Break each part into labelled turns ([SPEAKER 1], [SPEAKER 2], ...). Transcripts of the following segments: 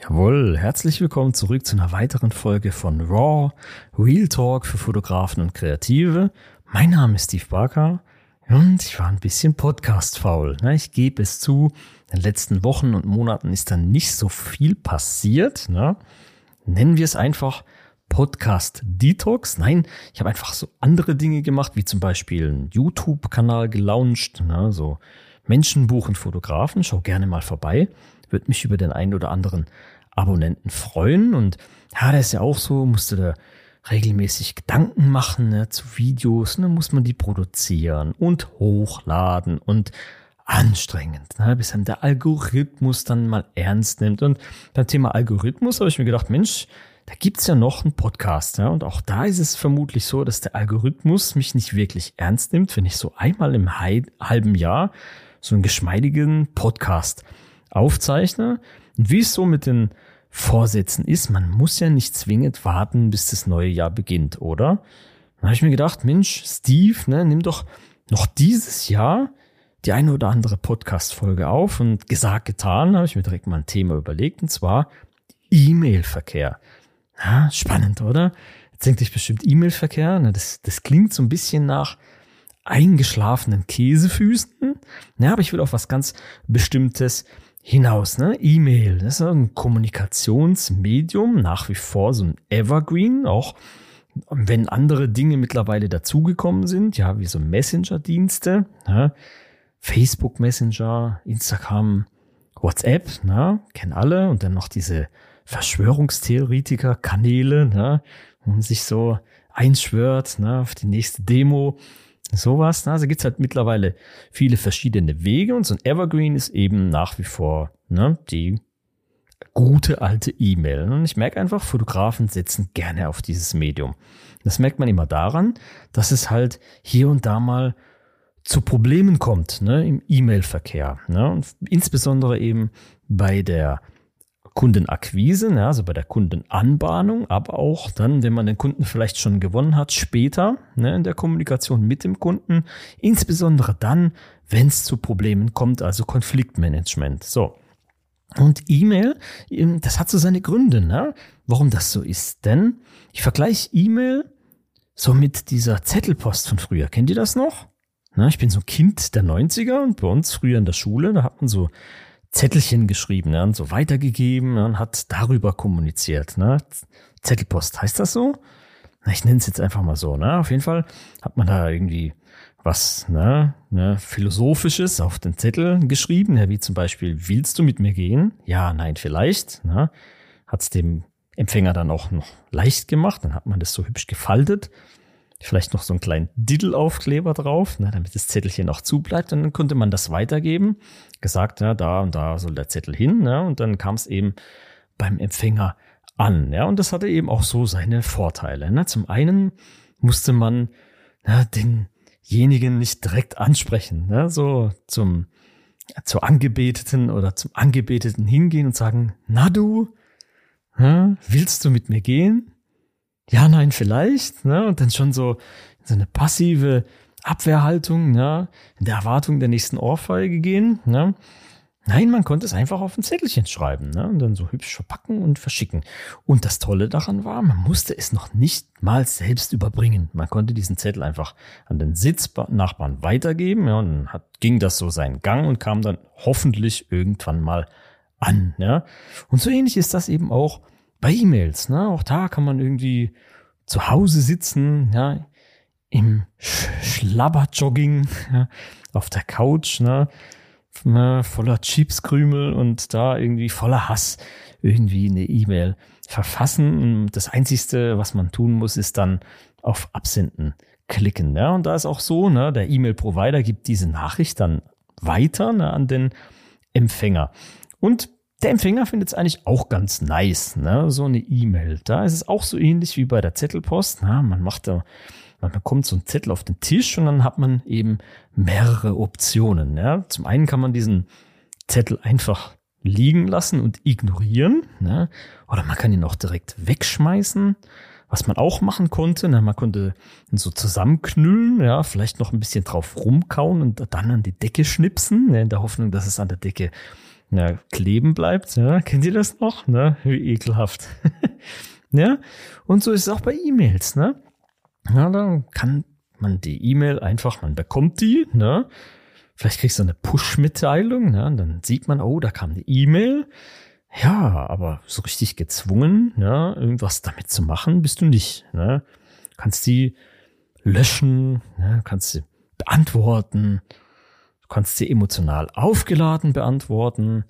[SPEAKER 1] Jawohl, herzlich willkommen zurück zu einer weiteren Folge von Raw, Real Talk für Fotografen und Kreative. Mein Name ist Steve Barker und ich war ein bisschen Podcast-faul. Ne? Ich gebe es zu, in den letzten Wochen und Monaten ist dann nicht so viel passiert. Ne? Nennen wir es einfach Podcast Detox. Nein, ich habe einfach so andere Dinge gemacht, wie zum Beispiel einen YouTube-Kanal gelauncht, ne? so Menschenbuch und Fotografen. Schau gerne mal vorbei würde mich über den einen oder anderen Abonnenten freuen. Und ja, der ist ja auch so, musste da regelmäßig Gedanken machen ne, zu Videos. Dann muss man die produzieren und hochladen und anstrengend, ne, bis dann der Algorithmus dann mal ernst nimmt. Und beim Thema Algorithmus habe ich mir gedacht, Mensch, da gibt's ja noch einen Podcast. Ja, und auch da ist es vermutlich so, dass der Algorithmus mich nicht wirklich ernst nimmt, wenn ich so einmal im halben Jahr so einen geschmeidigen Podcast aufzeichne. Und wie es so mit den Vorsätzen ist, man muss ja nicht zwingend warten, bis das neue Jahr beginnt, oder? Dann habe ich mir gedacht, Mensch, Steve, ne, nimm doch noch dieses Jahr die eine oder andere Podcast-Folge auf und gesagt, getan, habe ich mir direkt mal ein Thema überlegt, und zwar E-Mail-Verkehr. Ja, spannend, oder? Jetzt denkt ich bestimmt E-Mail-Verkehr. Das, das klingt so ein bisschen nach eingeschlafenen Käsefüßen. Ja, aber ich will auf was ganz Bestimmtes hinaus. Ne? E-Mail, das ist ein Kommunikationsmedium, nach wie vor so ein Evergreen, auch wenn andere Dinge mittlerweile dazugekommen sind, ja, wie so Messenger-Dienste, ne? Facebook Messenger, Instagram, WhatsApp, ne? kennen alle, und dann noch diese Verschwörungstheoretiker-Kanäle, ne? wo man sich so einschwört ne? auf die nächste Demo. Sowas. Ne? Also gibt's halt mittlerweile viele verschiedene Wege und so ein Evergreen ist eben nach wie vor ne, die gute alte E-Mail. Und ich merke einfach, Fotografen setzen gerne auf dieses Medium. Das merkt man immer daran, dass es halt hier und da mal zu Problemen kommt ne, im E-Mail-Verkehr. Ne? Und insbesondere eben bei der Kundenakquise, ne, also bei der Kundenanbahnung, aber auch dann, wenn man den Kunden vielleicht schon gewonnen hat, später ne, in der Kommunikation mit dem Kunden, insbesondere dann, wenn es zu Problemen kommt, also Konfliktmanagement. So. Und E-Mail, ähm, das hat so seine Gründe, ne? warum das so ist. Denn ich vergleiche E-Mail so mit dieser Zettelpost von früher. Kennt ihr das noch? Na, ich bin so ein Kind der 90er und bei uns früher in der Schule, da hat man so Zettelchen geschrieben ne, und so weitergegeben ne, und hat darüber kommuniziert. Ne? Zettelpost, heißt das so? Na, ich nenne es jetzt einfach mal so. Ne? Auf jeden Fall hat man da irgendwie was ne, ne, Philosophisches auf den Zettel geschrieben, ja, wie zum Beispiel, willst du mit mir gehen? Ja, nein, vielleicht. Ne? Hat es dem Empfänger dann auch noch leicht gemacht, dann hat man das so hübsch gefaltet vielleicht noch so einen kleinen Diddle-Aufkleber drauf, ne, damit das Zettelchen auch zubleibt. Und dann konnte man das weitergeben. Gesagt, ja, da und da soll der Zettel hin. Ne, und dann kam es eben beim Empfänger an. Ja, und das hatte eben auch so seine Vorteile. Ne. Zum einen musste man ne, denjenigen nicht direkt ansprechen, ne, so zum zur Angebeteten oder zum Angebeteten hingehen und sagen, na du, willst du mit mir gehen? Ja, nein, vielleicht, ne? Und dann schon so, so eine passive Abwehrhaltung, ne? In der Erwartung der nächsten Ohrfeige gehen, ne? Nein, man konnte es einfach auf ein Zettelchen schreiben, ne? Und dann so hübsch verpacken und verschicken. Und das Tolle daran war, man musste es noch nicht mal selbst überbringen. Man konnte diesen Zettel einfach an den Sitznachbarn weitergeben, ja, und dann hat, ging das so seinen Gang und kam dann hoffentlich irgendwann mal an, ja. Und so ähnlich ist das eben auch bei E-Mails, ne? Auch da kann man irgendwie zu Hause sitzen, ja, im Sch Schlabberjogging, ja, auf der Couch, ne? ne? voller Chipskrümel und da irgendwie voller Hass irgendwie eine E-Mail verfassen. Das Einzigste, was man tun muss, ist dann auf Absenden klicken. Ja? Und da ist auch so, ne, der E-Mail-Provider gibt diese Nachricht dann weiter ne, an den Empfänger. Und der Empfänger findet es eigentlich auch ganz nice, ne? so eine E-Mail. Da ist es auch so ähnlich wie bei der Zettelpost. Na, man macht da, man bekommt so einen Zettel auf den Tisch und dann hat man eben mehrere Optionen. Ja? Zum einen kann man diesen Zettel einfach liegen lassen und ignorieren. Ne? Oder man kann ihn auch direkt wegschmeißen. Was man auch machen konnte, ne? man konnte ihn so zusammenknüllen, ja, vielleicht noch ein bisschen drauf rumkauen und dann an die Decke schnipsen, ne? in der Hoffnung, dass es an der Decke ja, kleben bleibt. Ja, kennt ihr das noch? Ne? Wie ekelhaft. ja, und so ist es auch bei E-Mails. Ne? Ja, dann kann man die E-Mail einfach, man bekommt die, ne? Vielleicht kriegst du eine Push-Mitteilung, ne? Und dann sieht man, oh, da kam eine E-Mail. Ja, aber so richtig gezwungen, ne, irgendwas damit zu machen, bist du nicht. Ne? Kannst die löschen, ne? kannst sie beantworten, kannst sie emotional aufgeladen beantworten,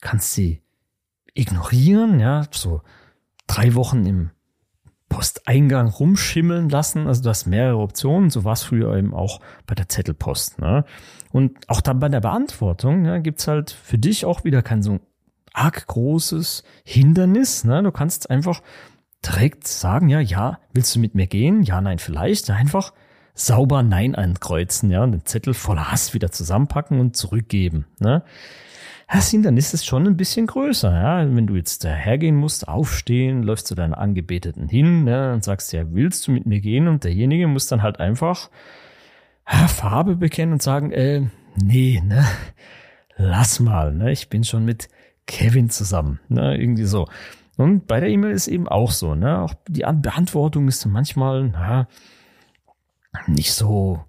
[SPEAKER 1] kannst sie ignorieren, ja, so drei Wochen im Posteingang rumschimmeln lassen. Also du hast mehrere Optionen. So war es früher eben auch bei der Zettelpost. Ne? Und auch dann bei der Beantwortung ja, gibt's halt für dich auch wieder kein so arg großes Hindernis. Ne? Du kannst einfach direkt sagen, ja, ja, willst du mit mir gehen? Ja, nein, vielleicht. Einfach sauber Nein ankreuzen, ja, und den Zettel voller Hass wieder zusammenpacken und zurückgeben. Ne? Das Hindernis ist schon ein bisschen größer, ja. Wenn du jetzt hergehen musst, aufstehen, läufst zu deiner Angebeteten hin, ne, und sagst, ja, willst du mit mir gehen? Und derjenige muss dann halt einfach Farbe bekennen und sagen, äh, nee, ne, lass mal, ne, ich bin schon mit Kevin zusammen, ne, irgendwie so. Und bei der E-Mail ist eben auch so, ne, auch die Beantwortung ist manchmal, na, nicht so,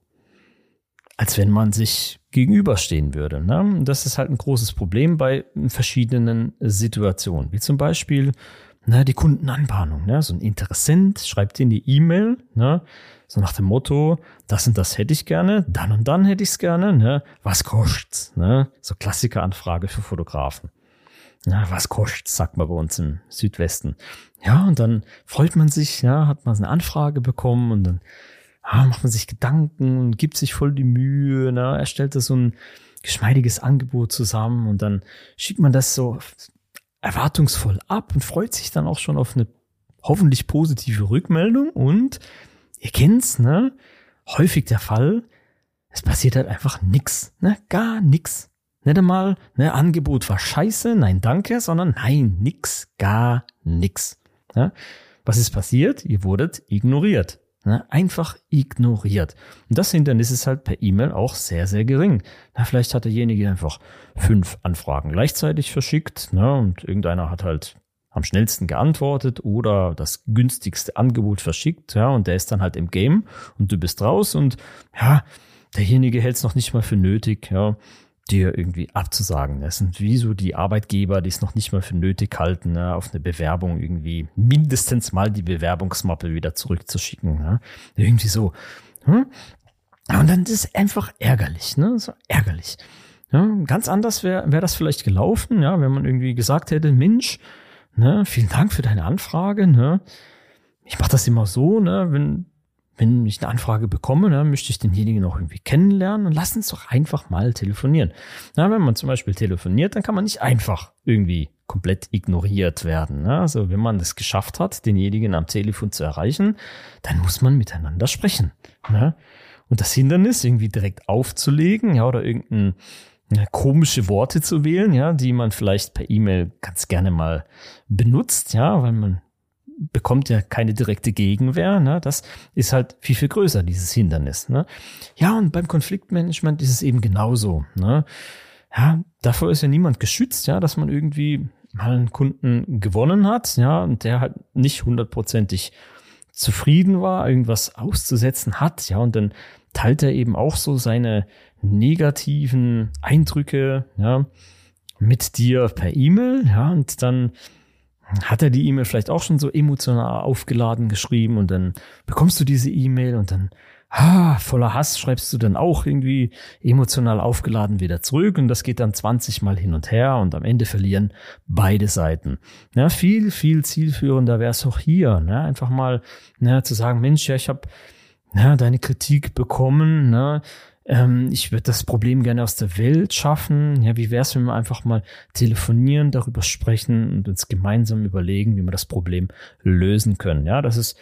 [SPEAKER 1] als wenn man sich gegenüberstehen würde. Ne? Das ist halt ein großes Problem bei verschiedenen Situationen, wie zum Beispiel ne, die Kundenanbahnung. Ne? So ein Interessent schreibt in die E-Mail, ne? so nach dem Motto, das und das hätte ich gerne, dann und dann hätte ich es gerne, ne? was kostet's? Ne? So Klassikeranfrage für Fotografen. Ja, was kostet's, sagt man bei uns im Südwesten. Ja, und dann freut man sich, ja, hat man eine Anfrage bekommen und dann ah, macht man sich Gedanken und gibt sich voll die Mühe, ne? erstellt da so ein geschmeidiges Angebot zusammen und dann schickt man das so erwartungsvoll ab und freut sich dann auch schon auf eine hoffentlich positive Rückmeldung und ihr kennt's, ne? Häufig der Fall, es passiert halt einfach nix, ne? Gar nix. Nicht einmal, ne, Angebot war scheiße, nein, danke, sondern nein, nix, gar nix. Ne? Was ist passiert? Ihr wurdet ignoriert. Ne, einfach ignoriert. Und das Hindernis ist halt per E-Mail auch sehr, sehr gering. Na, vielleicht hat derjenige einfach fünf Anfragen gleichzeitig verschickt ne, und irgendeiner hat halt am schnellsten geantwortet oder das günstigste Angebot verschickt, ja, und der ist dann halt im Game und du bist raus und ja, derjenige hält es noch nicht mal für nötig, ja, dir irgendwie abzusagen. Das sind wie so die Arbeitgeber, die es noch nicht mal für nötig halten, ne, auf eine Bewerbung irgendwie mindestens mal die Bewerbungsmappe wieder zurückzuschicken. Ne? Irgendwie so. Hm? Und dann ist es einfach ärgerlich, ne? So ärgerlich. Ja, ganz anders wäre wär das vielleicht gelaufen, ja, wenn man irgendwie gesagt hätte, Mensch, ne, vielen Dank für deine Anfrage, ne? Ich mache das immer so, ne, wenn wenn ich eine Anfrage bekomme, dann möchte ich denjenigen noch irgendwie kennenlernen und lass uns doch einfach mal telefonieren. Na, wenn man zum Beispiel telefoniert, dann kann man nicht einfach irgendwie komplett ignoriert werden. Ne? Also wenn man es geschafft hat, denjenigen am Telefon zu erreichen, dann muss man miteinander sprechen. Ne? Und das Hindernis irgendwie direkt aufzulegen, ja, oder irgendein ja, komische Worte zu wählen, ja, die man vielleicht per E-Mail ganz gerne mal benutzt, ja, weil man bekommt ja keine direkte Gegenwehr. Ne? Das ist halt viel, viel größer, dieses Hindernis. Ne? Ja, und beim Konfliktmanagement ist es eben genauso. Ne? Ja, davor ist ja niemand geschützt, ja, dass man irgendwie mal einen Kunden gewonnen hat, ja, und der halt nicht hundertprozentig zufrieden war, irgendwas auszusetzen hat, ja, und dann teilt er eben auch so seine negativen Eindrücke, ja, mit dir per E-Mail, ja, und dann hat er die E-Mail vielleicht auch schon so emotional aufgeladen geschrieben und dann bekommst du diese E-Mail und dann ah, voller Hass schreibst du dann auch irgendwie emotional aufgeladen wieder zurück und das geht dann 20 Mal hin und her und am Ende verlieren beide Seiten. Ja, viel, viel zielführender wäre es auch hier, ne? einfach mal ne, zu sagen, Mensch, ja, ich habe ne, deine Kritik bekommen, ne? Ähm, ich würde das Problem gerne aus der Welt schaffen. Ja, wie wäre es, wenn wir einfach mal telefonieren, darüber sprechen und uns gemeinsam überlegen, wie wir das Problem lösen können. Ja, das ist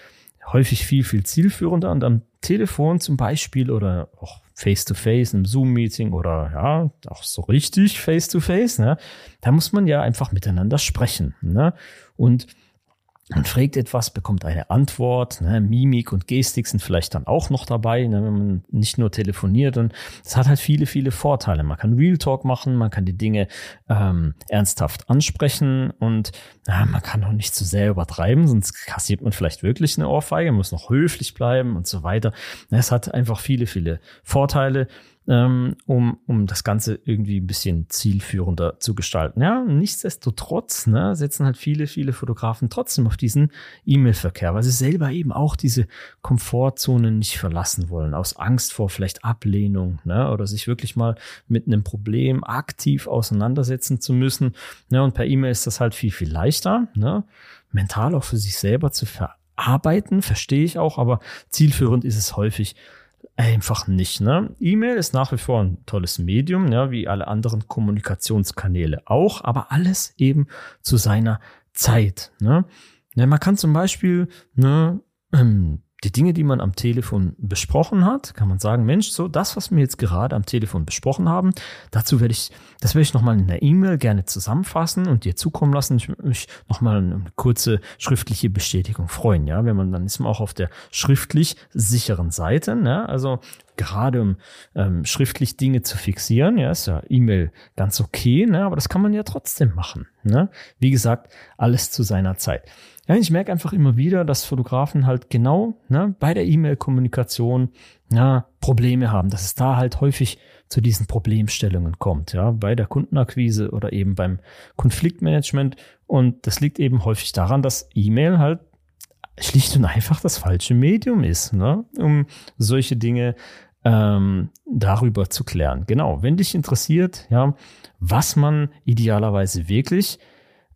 [SPEAKER 1] häufig viel, viel zielführender und am Telefon zum Beispiel oder auch face-to-face, im Zoom-Meeting oder ja, auch so richtig face-to-face, ne? Da muss man ja einfach miteinander sprechen, ne? Und man fragt etwas, bekommt eine Antwort. Ne? Mimik und Gestik sind vielleicht dann auch noch dabei, ne? wenn man nicht nur telefoniert. Und das hat halt viele, viele Vorteile. Man kann Real Talk machen, man kann die Dinge ähm, ernsthaft ansprechen und ja, man kann auch nicht zu sehr übertreiben, sonst kassiert man vielleicht wirklich eine Ohrfeige, muss noch höflich bleiben und so weiter. Es hat einfach viele, viele Vorteile ähm, um, um das Ganze irgendwie ein bisschen zielführender zu gestalten. Ja, nichtsdestotrotz ne, setzen halt viele, viele Fotografen trotzdem auf diesen E-Mail-Verkehr, weil sie selber eben auch diese Komfortzone nicht verlassen wollen, aus Angst vor vielleicht Ablehnung ne, oder sich wirklich mal mit einem Problem aktiv auseinandersetzen zu müssen. Ne, und per E-Mail ist das halt viel, viel leichter, ne, mental auch für sich selber zu verarbeiten, verstehe ich auch, aber zielführend ist es häufig einfach nicht. Ne? E-Mail ist nach wie vor ein tolles Medium, ja, wie alle anderen Kommunikationskanäle auch, aber alles eben zu seiner Zeit. Ne? Ja, man kann zum Beispiel ne, ähm, die Dinge, die man am Telefon besprochen hat, kann man sagen, Mensch, so das, was wir jetzt gerade am Telefon besprochen haben, dazu werde ich, das werde ich nochmal in der E-Mail gerne zusammenfassen und dir zukommen lassen. Ich würde mich nochmal eine kurze schriftliche Bestätigung freuen, ja, wenn man, dann ist man auch auf der schriftlich sicheren Seite, ne? also gerade um ähm, schriftlich Dinge zu fixieren, ja, ist ja E-Mail ganz okay, ne? aber das kann man ja trotzdem machen. Ne? Wie gesagt, alles zu seiner Zeit. Ja, ich merke einfach immer wieder, dass Fotografen halt genau ne, bei der E-Mail-Kommunikation ja, Probleme haben, dass es da halt häufig zu diesen Problemstellungen kommt, ja, bei der Kundenakquise oder eben beim Konfliktmanagement. Und das liegt eben häufig daran, dass E-Mail halt schlicht und einfach das falsche Medium ist, ne, um solche Dinge ähm, darüber zu klären. Genau, wenn dich interessiert, ja, was man idealerweise wirklich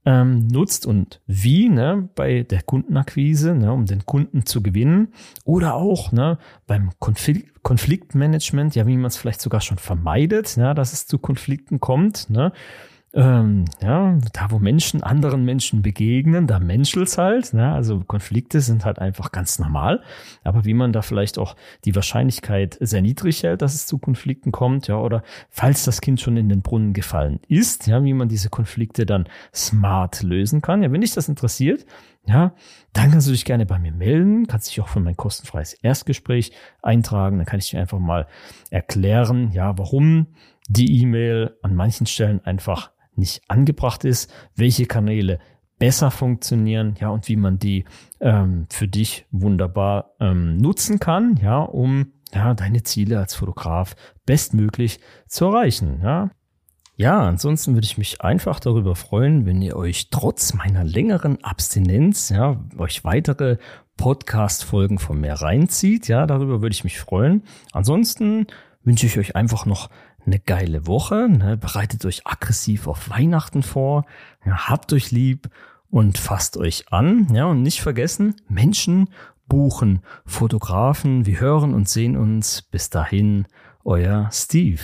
[SPEAKER 1] ähm, nutzt und wie ne, bei der Kundenakquise, ne, um den Kunden zu gewinnen oder auch ne, beim Konflikt, Konfliktmanagement, ja, wie man es vielleicht sogar schon vermeidet, ja, dass es zu Konflikten kommt. Ne, ähm, ja, da wo Menschen anderen Menschen begegnen, da menschelt's halt. Ne? Also Konflikte sind halt einfach ganz normal. Aber wie man da vielleicht auch die Wahrscheinlichkeit sehr niedrig hält, dass es zu Konflikten kommt, ja, oder falls das Kind schon in den Brunnen gefallen ist, ja, wie man diese Konflikte dann smart lösen kann. Ja, wenn dich das interessiert, ja, dann kannst du dich gerne bei mir melden, kannst dich auch für mein kostenfreies Erstgespräch eintragen. Dann kann ich dir einfach mal erklären, ja, warum die E-Mail an manchen Stellen einfach nicht angebracht ist, welche Kanäle besser funktionieren, ja, und wie man die ähm, für dich wunderbar ähm, nutzen kann, ja, um ja, deine Ziele als Fotograf bestmöglich zu erreichen, ja. Ja, ansonsten würde ich mich einfach darüber freuen, wenn ihr euch trotz meiner längeren Abstinenz, ja, euch weitere Podcast-Folgen von mir reinzieht. Ja, darüber würde ich mich freuen. Ansonsten wünsche ich euch einfach noch eine geile Woche. Ne? Bereitet euch aggressiv auf Weihnachten vor. Ja, habt euch lieb und fasst euch an. Ja, und nicht vergessen, Menschen buchen Fotografen. Wir hören und sehen uns. Bis dahin, euer Steve.